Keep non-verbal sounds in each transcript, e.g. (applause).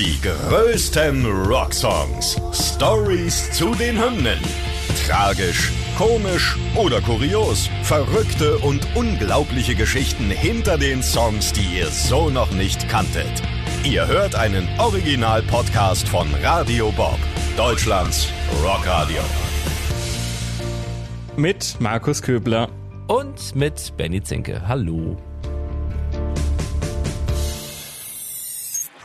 Die größten Rocksongs. Stories zu den Hymnen. Tragisch, komisch oder kurios. Verrückte und unglaubliche Geschichten hinter den Songs, die ihr so noch nicht kanntet. Ihr hört einen Original-Podcast von Radio Bob, Deutschlands Rockradio. Mit Markus Köbler. Und mit Benny Zinke. Hallo.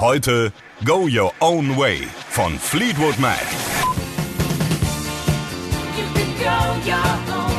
Heute Go Your Own Way von Fleetwood Mac. You can go your own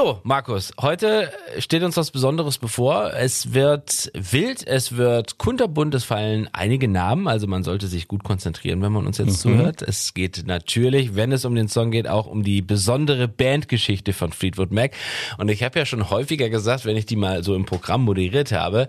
So, Markus, heute steht uns was Besonderes bevor. Es wird wild, es wird kunterbunt, es fallen einige Namen, also man sollte sich gut konzentrieren, wenn man uns jetzt zuhört. Es geht natürlich, wenn es um den Song geht, auch um die besondere Bandgeschichte von Fleetwood Mac. Und ich habe ja schon häufiger gesagt, wenn ich die mal so im Programm moderiert habe,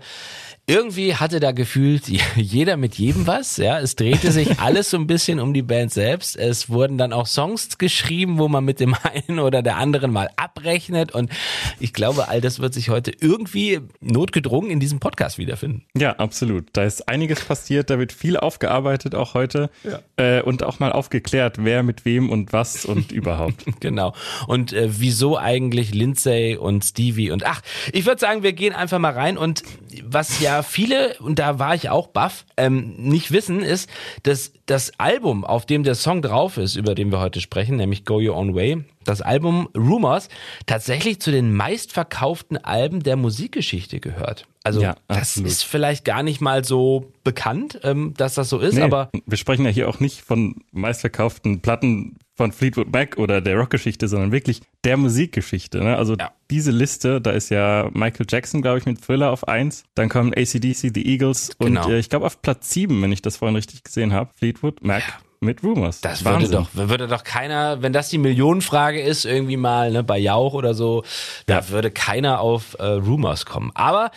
irgendwie hatte da gefühlt (laughs) jeder mit jedem was, ja. Es drehte sich (laughs) alles so ein bisschen um die Band selbst. Es wurden dann auch Songs geschrieben, wo man mit dem (laughs) einen oder der anderen mal abrechnet. Und ich glaube, all das wird sich heute irgendwie notgedrungen in diesem Podcast wiederfinden. Ja, absolut. Da ist einiges passiert, da wird viel aufgearbeitet auch heute äh, und auch mal aufgeklärt, wer mit wem und was und überhaupt. Genau. Und äh, wieso eigentlich Lindsay und Stevie und ach, ich würde sagen, wir gehen einfach mal rein und was ja viele, und da war ich auch baff, ähm, nicht wissen, ist, dass das Album, auf dem der Song drauf ist, über den wir heute sprechen, nämlich Go Your Own Way, das Album Rumors, tatsächlich zu den meistverkauften Alben der Musikgeschichte gehört. Also Ja, das absolut. ist vielleicht gar nicht mal so bekannt, ähm, dass das so ist, Nee, aber wir sprechen ja hier auch nicht von meistverkauften Platten von Fleetwood Mac oder der Rockgeschichte, sondern wirklich der Musikgeschichte. Ne? Also Ja. diese Liste, da ist ja Michael Jackson, glaube ich, mit Thriller auf eins. Dann kommen ACDC, The Eagles Genau. und äh, ich glaube auf Platz sieben, wenn ich das vorhin richtig gesehen habe, Fleetwood Mac mit Rumors. Das würde Wahnsinn. doch, würde doch keiner, wenn das die Millionenfrage ist, irgendwie mal ne, bei Jauch oder so, da würde keiner auf äh, Rumors kommen. Aber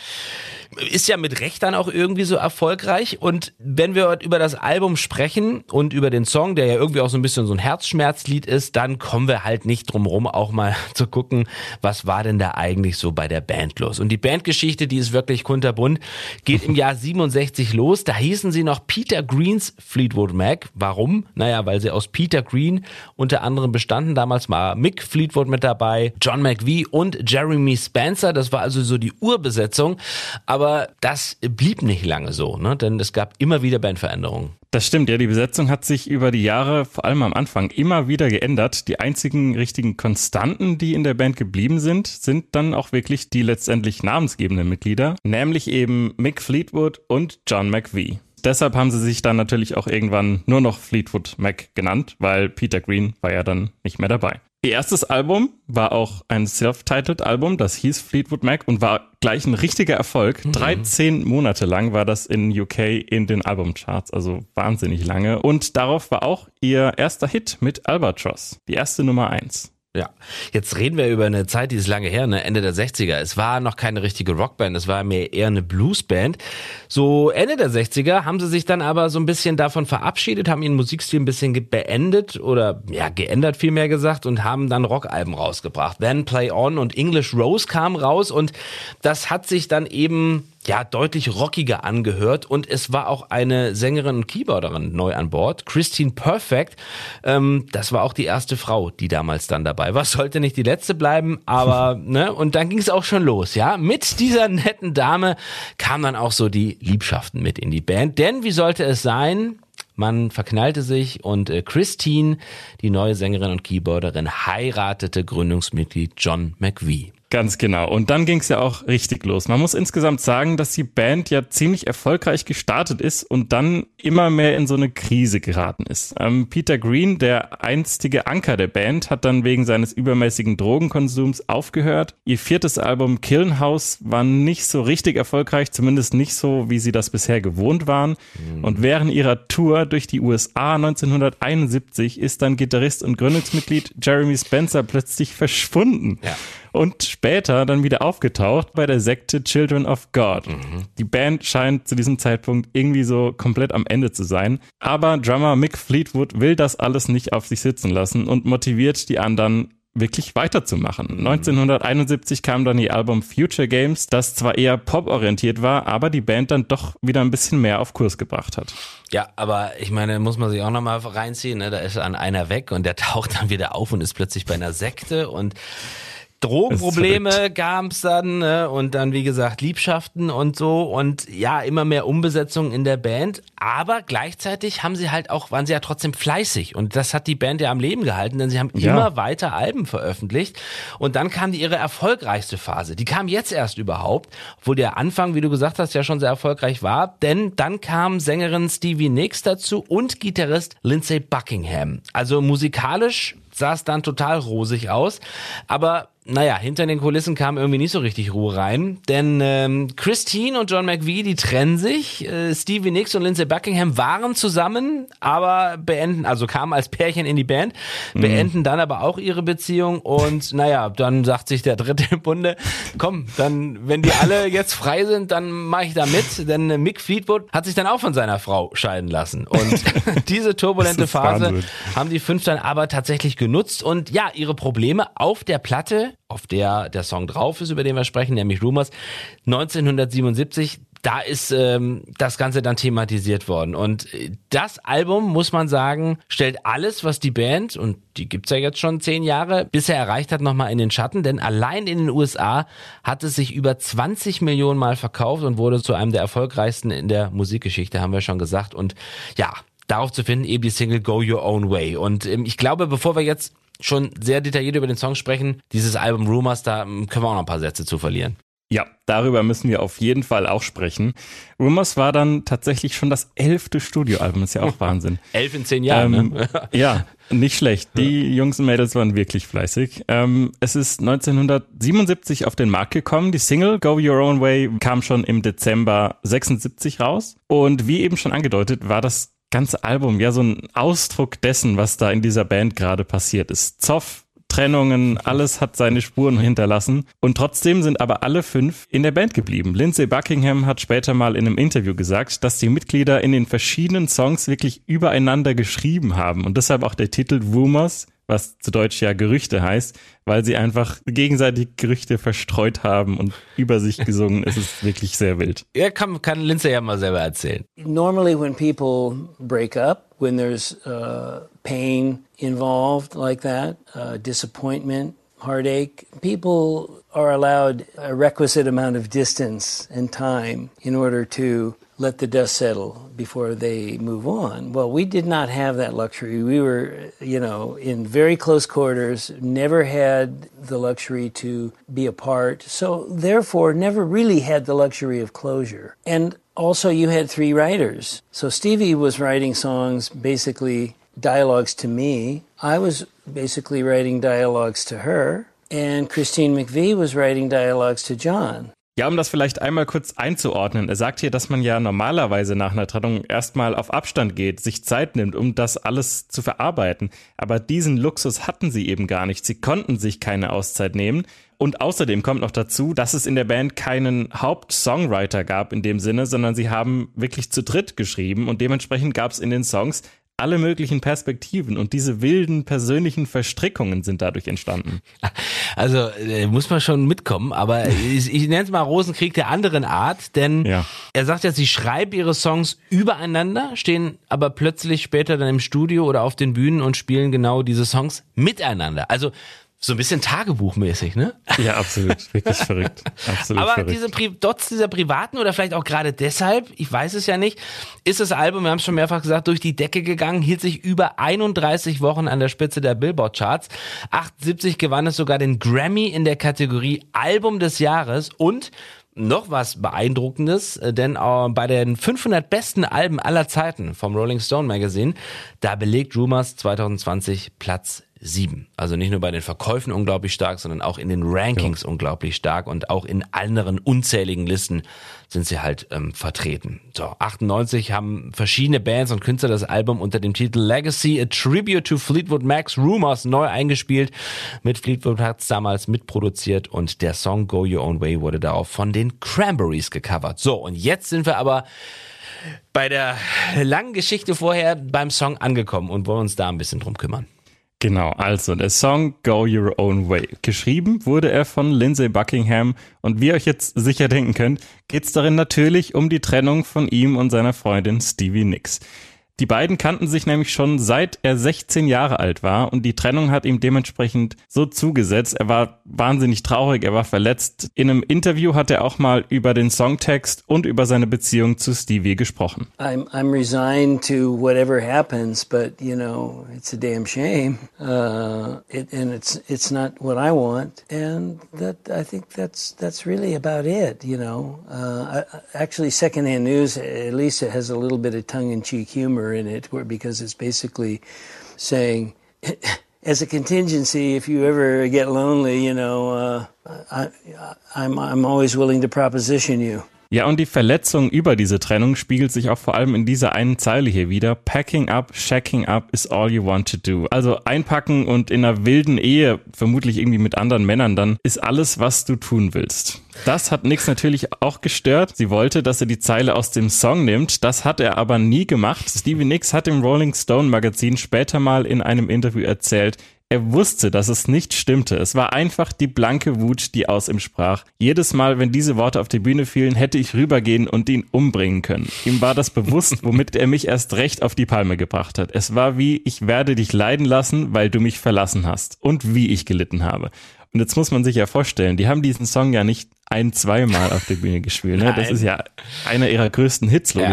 ist ja mit Recht dann auch irgendwie so erfolgreich. Und wenn wir über das Album sprechen und über den Song, der ja irgendwie auch so ein bisschen so ein Herzschmerzlied ist, dann kommen wir halt nicht drum rum, auch mal (laughs) zu gucken, was war denn da eigentlich so bei der Band los. Und die Bandgeschichte, die ist wirklich kunterbunt, geht im Jahr (laughs) 67 los. Da hießen sie noch Peter Greens Fleetwood Mac. Warum? Naja, weil sie aus Peter Green unter anderem bestanden. Damals war Mick Fleetwood mit dabei, John McVie und Jeremy Spencer. Das war also so die Urbesetzung. Aber das blieb nicht lange so, ne? denn es gab immer wieder Bandveränderungen. Das stimmt, ja, die Besetzung hat sich über die Jahre, vor allem am Anfang, immer wieder geändert. Die einzigen richtigen Konstanten, die in der Band geblieben sind, sind dann auch wirklich die letztendlich namensgebenden Mitglieder, nämlich eben Mick Fleetwood und John McVie. Deshalb haben sie sich dann natürlich auch irgendwann nur noch Fleetwood Mac genannt, weil Peter Green war ja dann nicht mehr dabei. Ihr erstes Album war auch ein self-titled Album, das hieß Fleetwood Mac und war gleich ein richtiger Erfolg. 13 Monate lang war das in UK in den Albumcharts, also wahnsinnig lange. Und darauf war auch ihr erster Hit mit Albatross, die erste Nummer eins. Ja, jetzt reden wir über eine Zeit, die ist lange her, ne? Ende der 60er. Es war noch keine richtige Rockband, es war mehr eher eine Bluesband. So Ende der 60er haben sie sich dann aber so ein bisschen davon verabschiedet, haben ihren Musikstil ein bisschen beendet oder ja, geändert vielmehr gesagt und haben dann Rockalben rausgebracht. Then Play On und English Rose kamen raus und das hat sich dann eben ja, deutlich rockiger angehört und es war auch eine Sängerin und Keyboarderin neu an Bord, Christine Perfect. Ähm, das war auch die erste Frau, die damals dann dabei war. (laughs) Sollte nicht die letzte bleiben, aber (laughs) ne, und dann ging es auch schon los, ja. Mit dieser netten Dame kamen dann auch so die Liebschaften mit in die Band. Denn wie sollte es sein? Man verknallte sich und äh, Christine, die neue Sängerin und Keyboarderin, heiratete Gründungsmitglied John McVie. Ganz genau. Und dann ging es ja auch richtig los. Man muss insgesamt sagen, dass die Band ja ziemlich erfolgreich gestartet ist und dann immer mehr in so eine Krise geraten ist. Ähm, Peter Green, der einstige Anker der Band, hat dann wegen seines übermäßigen Drogenkonsums aufgehört. Ihr viertes Album Killen House war nicht so richtig erfolgreich, zumindest nicht so, wie sie das bisher gewohnt waren. Und während ihrer Tour durch die USA 1971 ist dann Gitarrist und Gründungsmitglied Jeremy Spencer plötzlich verschwunden. Ja. Und später dann wieder aufgetaucht bei der Sekte Children of God. Die Band scheint zu diesem Zeitpunkt irgendwie so komplett am Ende zu sein, aber Drummer Mick Fleetwood will das alles nicht auf sich sitzen lassen und motiviert die anderen wirklich weiterzumachen. 1971 kam dann ihr Album Future Games, das zwar eher pop-orientiert war, aber die Band dann doch wieder ein bisschen mehr auf Kurs gebracht hat. Ja, aber ich meine, muss man sich auch nochmal reinziehen, ne? da ist an einer weg und der (laughs) taucht dann wieder auf und ist plötzlich bei einer Sekte und Drogenprobleme gab's dann ne? und dann wie gesagt Liebschaften und so und ja immer mehr Umbesetzung in der Band, aber gleichzeitig haben sie halt auch waren sie ja trotzdem fleißig und das hat die Band ja am Leben gehalten, denn sie haben Ja. immer weiter Alben veröffentlicht und dann kam die ihre erfolgreichste Phase. Die kam jetzt erst überhaupt, obwohl der Anfang, wie du gesagt hast, ja schon sehr erfolgreich war, denn dann kam Sängerin Stevie Nicks dazu und Gitarrist Lindsey Buckingham. Also musikalisch sah es dann total rosig aus, aber naja, hinter den Kulissen kam irgendwie nicht so richtig Ruhe rein, denn ähm, Christine und John McVie, die trennen sich. Äh, Stevie Nicks und Lindsey Buckingham waren zusammen, aber beenden, also kamen als Pärchen in die Band, beenden dann aber auch ihre Beziehung und naja, dann sagt sich der Dritte im Bunde, komm, dann, wenn die alle (laughs) jetzt frei sind, dann mache ich da mit, denn äh, Mick Fleetwood hat sich dann auch von seiner Frau scheiden lassen und (laughs) diese turbulente Phase Wahnsinn. haben die fünf dann aber tatsächlich genutzt und ja, ihre Probleme auf der Platte, auf der der Song drauf ist, über den wir sprechen, nämlich Rumors, 1977, da ist ähm, das Ganze dann thematisiert worden. Und äh, das Album, muss man sagen, stellt alles, was die Band, und die gibt's ja jetzt schon zehn Jahre, bisher erreicht hat, nochmal in den Schatten. Denn allein in den USA hat es sich über 20 Millionen Mal verkauft und wurde zu einem der erfolgreichsten in der Musikgeschichte, haben wir schon gesagt. Und ja, darauf zu finden eben die Single Go Your Own Way. Und ähm, ich glaube, bevor wir jetzt schon sehr detailliert über den Song sprechen, dieses Album Rumors, da können wir auch noch ein paar Sätze zu verlieren. Ja, darüber müssen wir auf jeden Fall auch sprechen. Rumors war dann tatsächlich schon das elfte Studioalbum, ist ja auch (laughs) Wahnsinn. Elf in zehn Jahren, Ähm, ne? ja, nicht schlecht. Die Jungs und Mädels waren wirklich fleißig. Ähm, es ist 1977 auf den Markt gekommen. Die Single Go Your Own Way kam schon im Dezember 76 raus. Und wie eben schon angedeutet, war das ganze Album ja so ein Ausdruck dessen, was da in dieser Band gerade passiert ist. Zoff, Trennungen, alles hat seine Spuren hinterlassen. Und trotzdem sind aber alle fünf in der Band geblieben. Lindsay Buckingham hat später mal in einem Interview gesagt, dass die Mitglieder in den verschiedenen Songs wirklich übereinander geschrieben haben. Und deshalb auch der Titel Rumors, was zu Deutsch ja Gerüchte heißt, weil sie einfach gegenseitig Gerüchte verstreut haben und über sich (laughs) gesungen. Es ist wirklich sehr wild. Ja, kann, kann Lindsay ja mal selber erzählen. normally when people break up when there's uh, pain involved like that uh, disappointment heartache people are allowed a requisite amount of distance and time in order to let the dust settle before they move on. Well, we did not have that luxury. We were, you know, in very close quarters, never had the luxury to be apart. So, therefore, never really had the luxury of closure. And also, you had three writers. So, Stevie was writing songs, basically dialogues to me. I was basically writing dialogues to her. And Christine McVie was writing dialogues to John. Ja, um das vielleicht einmal kurz einzuordnen. Er sagt hier, dass man ja normalerweise nach einer Trennung erstmal auf Abstand geht, sich Zeit nimmt, um das alles zu verarbeiten. Aber diesen Luxus hatten sie eben gar nicht. Sie konnten sich keine Auszeit nehmen. Und außerdem kommt noch dazu, dass es in der Band keinen Hauptsongwriter gab in dem Sinne, sondern sie haben wirklich zu dritt geschrieben und dementsprechend gab es in den Songs alle möglichen Perspektiven und diese wilden persönlichen Verstrickungen sind dadurch entstanden. Also äh, muss man schon mitkommen, aber (laughs) ich, ich nenne es mal Rosenkrieg der anderen Art, denn Ja. er sagt ja, sie schreiben ihre Songs übereinander, stehen aber plötzlich später dann im Studio oder auf den Bühnen und spielen genau diese Songs miteinander. Also so ein bisschen Tagebuchmäßig, ne? Ja, absolut. Wirklich (laughs) verrückt. Absolut Aber verrückt. diese Pri trotz dieser privaten oder vielleicht auch gerade deshalb, ich weiß es ja nicht, ist das Album, wir haben es schon mehrfach gesagt, durch die Decke gegangen, hielt sich über 31 Wochen an der Spitze der Billboard-Charts. 78 gewann es sogar den Grammy in der Kategorie Album des Jahres und noch was Beeindruckendes, äh, denn äh, bei den 500 besten Alben aller Zeiten vom Rolling Stone Magazine, da belegt Rumors 2020 Platz sieben. Also nicht nur bei den Verkäufen unglaublich stark, sondern auch in den Rankings unglaublich stark und auch in anderen unzähligen Listen sind sie halt ähm, vertreten. So, 98 haben verschiedene Bands und Künstler das Album unter dem Titel Legacy, a Tribute to Fleetwood Mac's Rumors neu eingespielt. Mit Fleetwood hat's damals mitproduziert und der Song Go Your Own Way wurde darauf von den Cranberries gecovert. So, und jetzt sind wir aber bei der langen Geschichte vorher beim Song angekommen und wollen uns da ein bisschen drum kümmern. Genau, also der Song Go Your Own Way. Geschrieben wurde er von Lindsay Buckingham und wie ihr euch jetzt sicher denken könnt, geht's darin natürlich um die Trennung von ihm und seiner Freundin Stevie Nicks. Die beiden kannten sich nämlich schon seit er 16 Jahre alt war und die Trennung hat ihm dementsprechend so zugesetzt. Er war wahnsinnig traurig, er war verletzt. In einem Interview hat er auch mal über den Songtext und über seine Beziehung zu Stevie gesprochen. I'm I'm resigned to whatever happens, but you know it's a damn shame, uh, it, and it's it's not what I want, and that I think that's that's really about it. You know, uh, I, actually, secondhand news at least it has a little bit of tongue-in-cheek humor in it, because it's basically saying. (laughs) As a contingency, if you ever get lonely, you know, uh, I, I'm I'm always willing to proposition you. Ja, und die Verletzung über diese Trennung spiegelt sich auch vor allem in dieser einen Zeile hier wieder. Packing up, shacking up is all you want to do. Also einpacken und in einer wilden Ehe, vermutlich irgendwie mit anderen Männern dann, ist alles, was du tun willst. Das hat Nix natürlich auch gestört. Sie wollte, dass er die Zeile aus dem Song nimmt. Das hat er aber nie gemacht. Stevie Nicks hat im Rolling Stone Magazin später mal in einem Interview erzählt, er wusste, dass es nicht stimmte. Es war einfach die blanke Wut, die aus ihm sprach. Jedes Mal, wenn diese Worte auf die Bühne fielen, hätte ich rübergehen und ihn umbringen können. Ihm war das bewusst, (laughs) womit er mich erst recht auf die Palme gebracht hat. Es war wie, ich werde dich leiden lassen, weil du mich verlassen hast. Und wie ich gelitten habe. Und jetzt muss man sich ja vorstellen, die haben diesen Song ja nicht ein, zweimal auf der Bühne gespielt. Ne? Das ist ja einer ihrer größten Hits, Ja.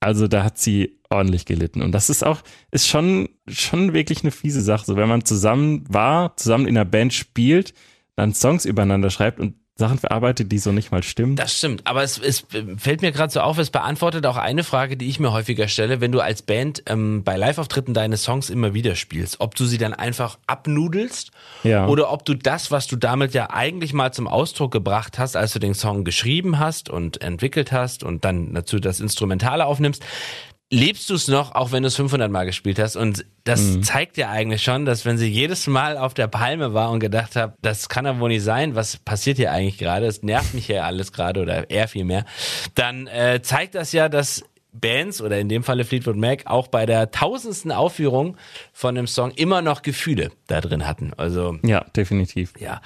Also da hat sie ordentlich gelitten. Und das ist auch, ist schon, schon wirklich eine fiese Sache. So, wenn man zusammen war, zusammen in einer Band spielt, dann Songs übereinander schreibt und Sachen verarbeitet, die so nicht mal stimmen. Das stimmt, aber es, es fällt mir gerade so auf, es beantwortet auch eine Frage, die ich mir häufiger stelle, wenn du als Band ähm, bei Live-Auftritten deine Songs immer wieder spielst, ob du sie dann einfach abnudelst Ja. oder ob du das, was du damit ja eigentlich mal zum Ausdruck gebracht hast, als du den Song geschrieben hast und entwickelt hast und dann dazu das Instrumentale aufnimmst, lebst du es noch, auch wenn du es 500 Mal gespielt hast. Und das zeigt ja eigentlich schon, dass wenn sie jedes Mal auf der Palme war und gedacht hat, das kann doch wohl nicht sein, was passiert hier eigentlich gerade, es nervt mich hier alles gerade oder eher viel mehr, dann äh, zeigt das ja, dass Bands oder in dem Falle Fleetwood Mac auch bei der tausendsten Aufführung von dem Song immer noch Gefühle da drin hatten. Also Ja, definitiv. ja.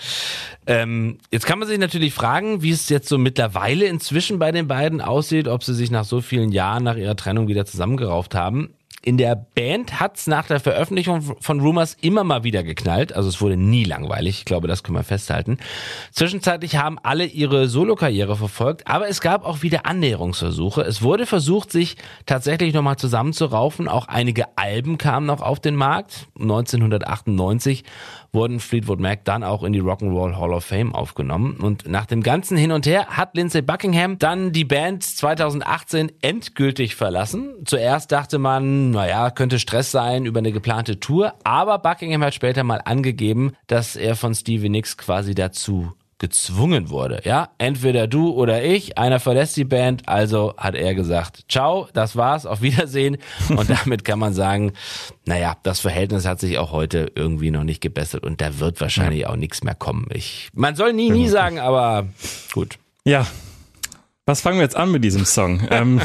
Ähm, jetzt kann man sich natürlich fragen, wie es jetzt so mittlerweile inzwischen bei den beiden aussieht, ob sie sich nach so vielen Jahren nach ihrer Trennung wieder zusammengerauft haben. In der Band hat's nach der Veröffentlichung von Rumors immer mal wieder geknallt. Also es wurde nie langweilig. Ich glaube, das können wir festhalten. Zwischenzeitlich haben alle ihre Solokarriere verfolgt, aber es gab auch wieder Annäherungsversuche. Es wurde versucht, sich tatsächlich nochmal zusammenzuraufen. Auch einige Alben kamen noch auf den Markt. 1998 wurden Fleetwood Mac dann auch in die Rock'n'Roll Hall of Fame aufgenommen. Und nach dem ganzen Hin und Her hat Lindsay Buckingham dann die Band 2018 endgültig verlassen. Zuerst dachte man, naja, könnte Stress sein über eine geplante Tour, aber Buckingham hat später mal angegeben, dass er von Stevie Nicks quasi dazu gezwungen wurde. Ja, entweder du oder ich, einer verlässt die Band, also hat er gesagt, ciao, das war's, auf Wiedersehen. Und (laughs) damit kann man sagen, naja, das Verhältnis hat sich auch heute irgendwie noch nicht gebessert und da wird wahrscheinlich auch nichts mehr kommen. Ich, man soll nie, nie sagen, aber gut. Ja. Was fangen wir jetzt an mit diesem Song? (laughs) ähm,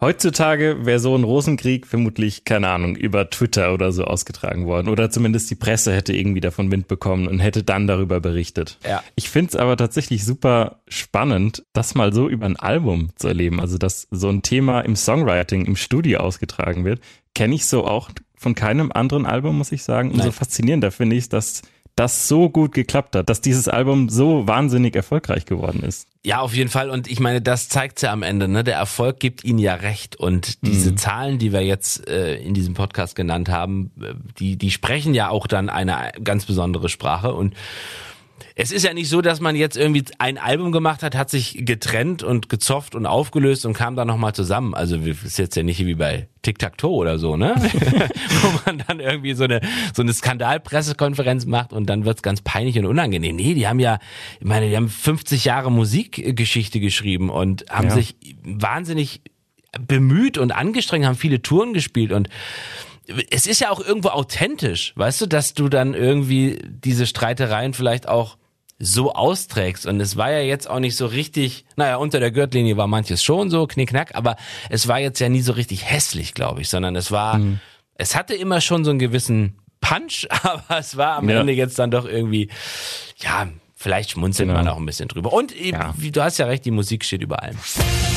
heutzutage wäre so ein Rosenkrieg vermutlich, keine Ahnung, über Twitter oder so ausgetragen worden. Oder zumindest die Presse hätte irgendwie davon Wind bekommen und hätte dann darüber berichtet. Ja. Ich finde es aber tatsächlich super spannend, das mal so über ein Album zu erleben. Also, dass so ein Thema im Songwriting, im Studio ausgetragen wird, kenne ich so auch von keinem anderen Album, muss ich sagen. Umso Nein. faszinierender finde ich, dass das so gut geklappt hat, dass dieses Album so wahnsinnig erfolgreich geworden ist. Ja, auf jeden Fall. Und ich meine, das zeigt's ja am Ende. Ne? Der Erfolg gibt ihnen ja recht. Und diese Zahlen, die wir jetzt äh, in diesem Podcast genannt haben, äh, die, die sprechen ja auch dann eine ganz besondere Sprache. Und es ist ja nicht so, dass man jetzt irgendwie ein Album gemacht hat, hat sich getrennt und gezofft und aufgelöst und kam dann nochmal zusammen. Also ist jetzt ja nicht wie bei Tic-Tac-Toe oder so, ne? (laughs) (laughs) Wo man dann irgendwie so eine, so eine Skandalpressekonferenz macht und dann wird's ganz peinlich und unangenehm. Nee, die haben ja, ich meine, die haben 50 Jahre Musikgeschichte geschrieben und haben Ja. sich wahnsinnig bemüht und angestrengt, haben viele Touren gespielt und es ist ja auch irgendwo authentisch, weißt du, dass du dann irgendwie diese Streitereien vielleicht auch so austrägst. Und es war ja jetzt auch nicht so richtig, naja, unter der Gürtellinie war manches schon so, knickknack, aber es war jetzt ja nie so richtig hässlich, glaube ich, sondern es war, es hatte immer schon so einen gewissen Punch, (laughs) aber es war am Ja. Ende jetzt dann doch irgendwie, ja, vielleicht schmunzelt Genau. man auch ein bisschen drüber. Und eben, Ja. wie- du hast ja recht, die Musik steht über allem.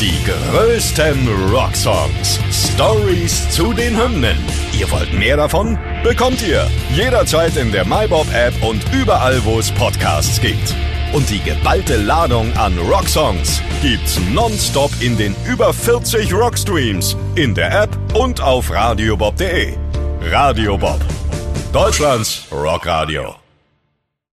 Die größten Rocksongs. Stories zu den Hymnen. Ihr wollt mehr davon? Bekommt ihr jederzeit in der MyBob-App und überall, wo es Podcasts gibt. Und die geballte Ladung an Rocksongs gibt's nonstop in den über 40 Rockstreams, in der App und auf radiobob.de. Radio Bob. Deutschlands Rockradio.